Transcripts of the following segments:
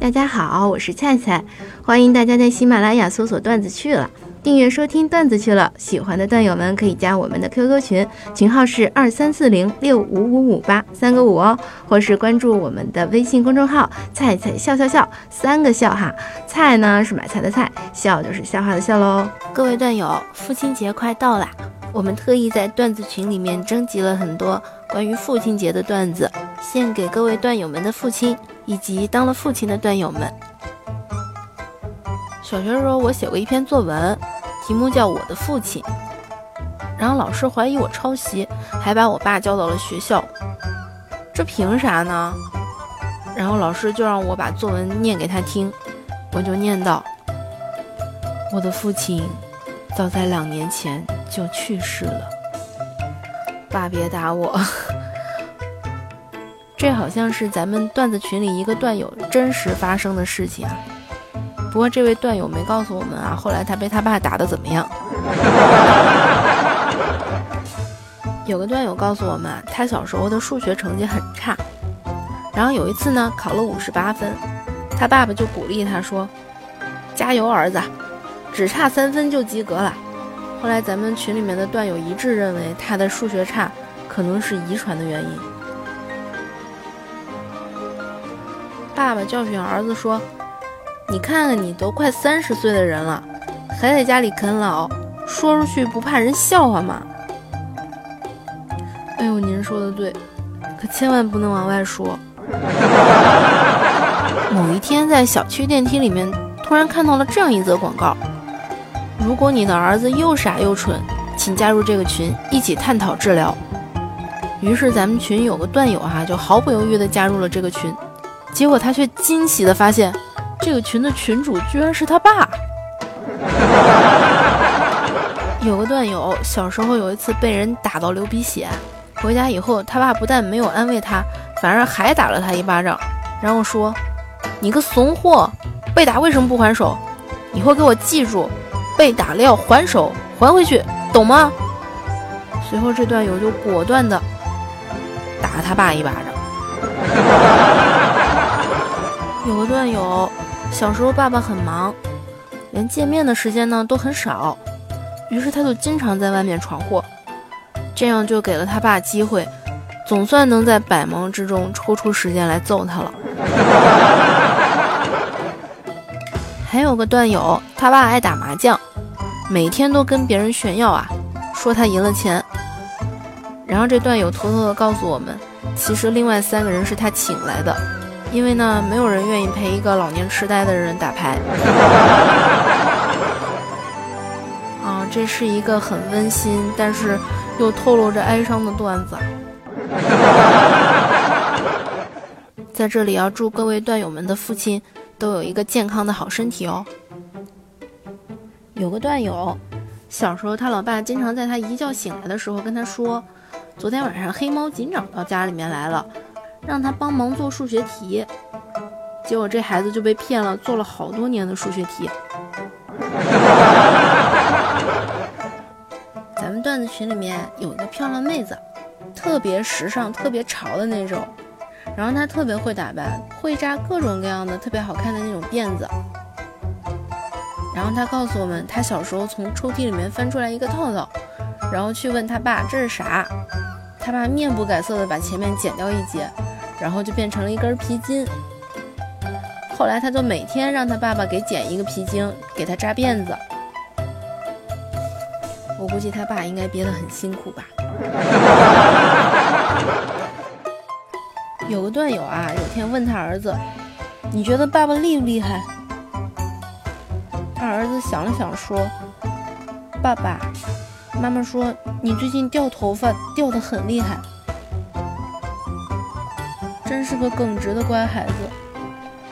大家好，我是菜菜，欢迎大家在喜马拉雅搜索“段子去了”，订阅收听“段子去了”。喜欢的段友们可以加我们的 QQ 群，群号是二三四零六五五五八三个五哦，或是关注我们的微信公众号“菜菜笑笑笑”，三个笑哈，菜呢是买菜的菜，笑就是笑话的笑喽。各位段友，父亲节快到啦，我们特意在段子群里面征集了很多关于父亲节的段子，献给各位段友们的父亲。以及当了父亲的段友们，小学时候我写过一篇作文，题目叫《我的父亲》，然后老师怀疑我抄袭，还把我爸叫到了学校，这凭啥呢？然后老师就让我把作文念给他听，我就念道：“我的父亲早在两年前就去世了，爸别打我。”这好像是咱们段子群里一个段友真实发生的事情啊，不过这位段友没告诉我们啊，后来他被他爸打的怎么样？有个段友告诉我们，他小时候的数学成绩很差，然后有一次呢考了五十八分，他爸爸就鼓励他说：“加油儿子，只差三分就及格了。”后来咱们群里面的段友一致认为他的数学差可能是遗传的原因。爸爸教训儿子说：“你看看你都快三十岁的人了，还在家里啃老，说出去不怕人笑话吗？”哎呦，您说的对，可千万不能往外说。某一天在小区电梯里面，突然看到了这样一则广告：如果你的儿子又傻又蠢，请加入这个群，一起探讨治疗。于是咱们群有个段友哈，就毫不犹豫地加入了这个群。结果他却惊喜地发现，这个群的群主居然是他爸。有个段友小时候有一次被人打到流鼻血，回家以后他爸不但没有安慰他，反而还打了他一巴掌，然后说：“你个怂货，被打为什么不还手？以后给我记住，被打了要还手，还回去，懂吗？”随后这段友就果断地打了他爸一巴掌。有个段友，小时候爸爸很忙，连见面的时间呢都很少，于是他就经常在外面闯祸，这样就给了他爸机会，总算能在百忙之中抽出时间来揍他了。还有个段友，他爸爱打麻将，每天都跟别人炫耀啊，说他赢了钱，然后这段友偷偷的告诉我们，其实另外三个人是他请来的。因为呢，没有人愿意陪一个老年痴呆的人打牌。啊，这是一个很温馨，但是又透露着哀伤的段子。在这里要祝各位段友们的父亲都有一个健康的好身体哦。有个段友，小时候他老爸经常在他一觉醒来的时候跟他说，昨天晚上黑猫警长到家里面来了。让他帮忙做数学题，结果这孩子就被骗了，做了好多年的数学题。咱们段子群里面有一个漂亮妹子，特别时尚、特别潮的那种，然后她特别会打扮，会扎各种各样的特别好看的那种辫子。然后她告诉我们，她小时候从抽屉里面翻出来一个套套，然后去问她爸这是啥，他爸面不改色的把前面剪掉一截。然后就变成了一根皮筋。后来他就每天让他爸爸给剪一个皮筋，给他扎辫子。我估计他爸应该憋得很辛苦吧。有个段友啊，有天问他儿子：“你觉得爸爸厉不厉害？”他儿子想了想说：“爸爸，妈妈说你最近掉头发掉得很厉害。”真是个耿直的乖孩子。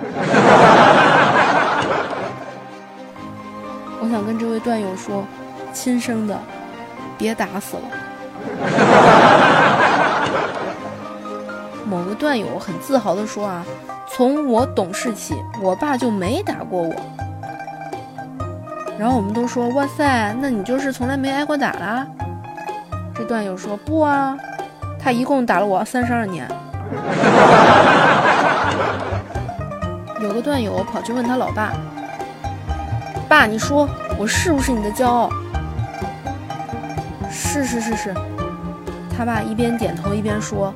我想跟这位段友说，亲生的，别打死了。某个段友很自豪的说啊，从我懂事起，我爸就没打过我。然后我们都说，哇塞，那你就是从来没挨过打啦？这段友说，不啊，他一共打了我三十二年。有个段友跑去问他老爸：“爸，你说我是不是你的骄傲？”“是是是是。”他爸一边点头一边说：“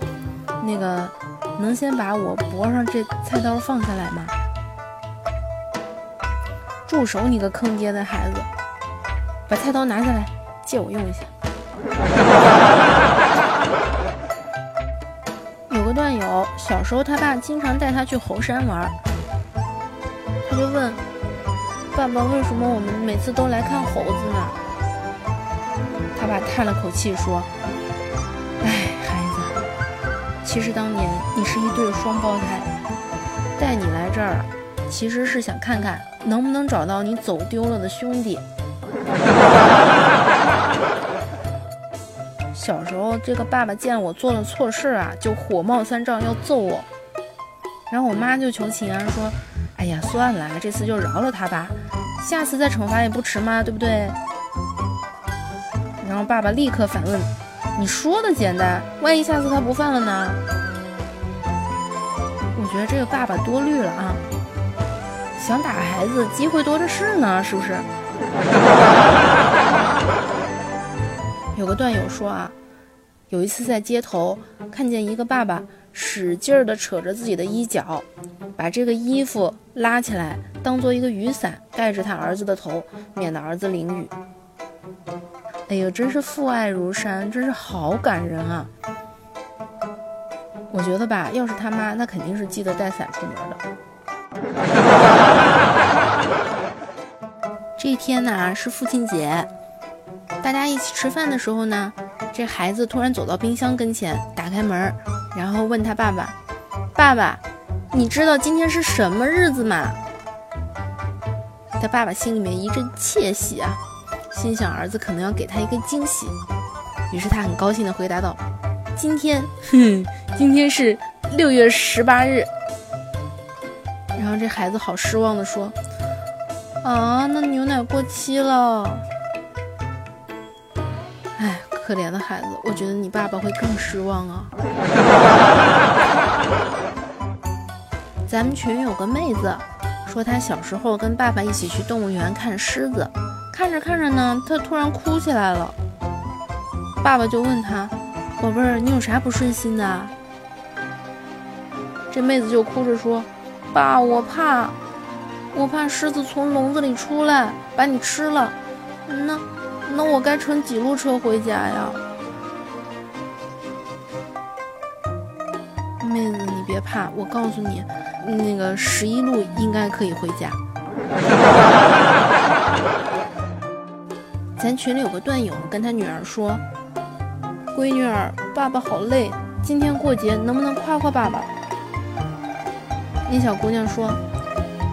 那个，能先把我脖上这菜刀放下来吗？”“住手！你个坑爹的孩子，把菜刀拿下来，借我用一下。”有小时候，他爸经常带他去猴山玩。他就问爸爸：“为什么我们每次都来看猴子呢？”他爸叹了口气说：“哎，孩子，其实当年你是一对双胞胎，带你来这儿，其实是想看看能不能找到你走丢了的兄弟。”小时候，这个爸爸见我做了错事啊，就火冒三丈要揍我，然后我妈就求情啊，说。哎呀，算了，这次就饶了他吧，下次再惩罚也不迟嘛，对不对？然后爸爸立刻反问：“你说的简单，万一下次他不犯了呢？”我觉得这个爸爸多虑了啊，想打孩子机会多的是呢，是不是？有个段友说啊，有一次在街头看见一个爸爸。使劲儿地扯着自己的衣角，把这个衣服拉起来，当做一个雨伞盖着他儿子的头，免得儿子淋雨。哎呦，真是父爱如山，真是好感人啊！我觉得吧，要是他妈，那肯定是记得带伞出门的。这一天呢是父亲节，大家一起吃饭的时候呢，这孩子突然走到冰箱跟前，打开门。然后问他爸爸：“爸爸，你知道今天是什么日子吗？”他爸爸心里面一阵窃喜啊，心想儿子可能要给他一个惊喜，于是他很高兴地回答道：“今天，哼，今天是六月十八日。”然后这孩子好失望地说：“啊，那牛奶过期了。”可怜的孩子，我觉得你爸爸会更失望啊。咱们群有个妹子说，她小时候跟爸爸一起去动物园看狮子，看着看着呢，她突然哭起来了。爸爸就问她：“宝贝儿，你有啥不顺心的？”这妹子就哭着说：“爸，我怕，我怕狮子从笼子里出来把你吃了。”那。那我该乘几路车回家呀？妹子，你别怕，我告诉你，那个十一路应该可以回家。咱群里有个段友跟他女儿说：“闺女儿，爸爸好累，今天过节能不能夸夸爸爸？”那小姑娘说：“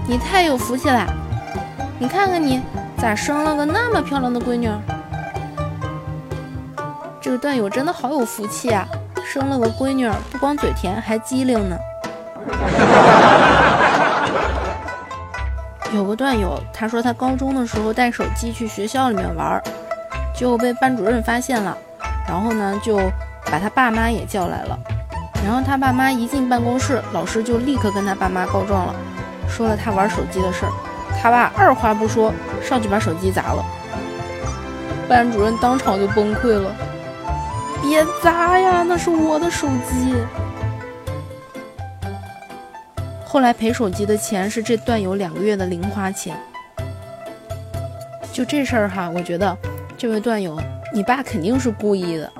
你太有福气了，你看看你。”咋生了个那么漂亮的闺女？这个段友真的好有福气啊！生了个闺女，不光嘴甜，还机灵呢。有个段友，他说他高中的时候带手机去学校里面玩，结果被班主任发现了，然后呢就把他爸妈也叫来了。然后他爸妈一进办公室，老师就立刻跟他爸妈告状了，说了他玩手机的事儿。他爸二话不说上去把手机砸了，班主任当场就崩溃了。别砸呀，那是我的手机。后来赔手机的钱是这段友两个月的零花钱。就这事儿哈，我觉得这位段友，你爸肯定是故意的。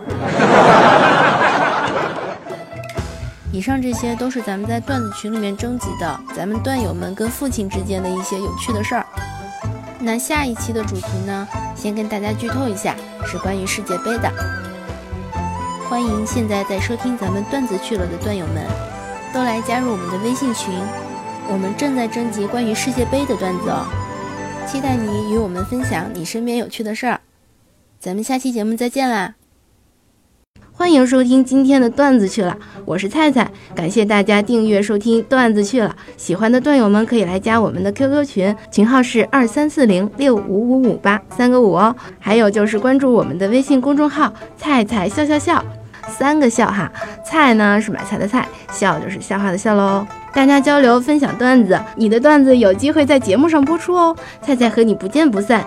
以上这些都是咱们在段子群里面征集的，咱们段友们跟父亲之间的一些有趣的事儿。那下一期的主题呢，先跟大家剧透一下，是关于世界杯的。欢迎现在在收听咱们段子去了的段友们，都来加入我们的微信群，我们正在征集关于世界杯的段子哦，期待你与我们分享你身边有趣的事儿。咱们下期节目再见啦！欢迎收听今天的段子去了，我是菜菜，感谢大家订阅收听段子去了。喜欢的段友们可以来加我们的 QQ 群，群号是二三四零六五五五八三个五哦。还有就是关注我们的微信公众号“菜菜笑笑笑”，三个笑哈，菜呢是买菜的菜，笑就是笑话的笑喽。大家交流分享段子，你的段子有机会在节目上播出哦。菜菜和你不见不散。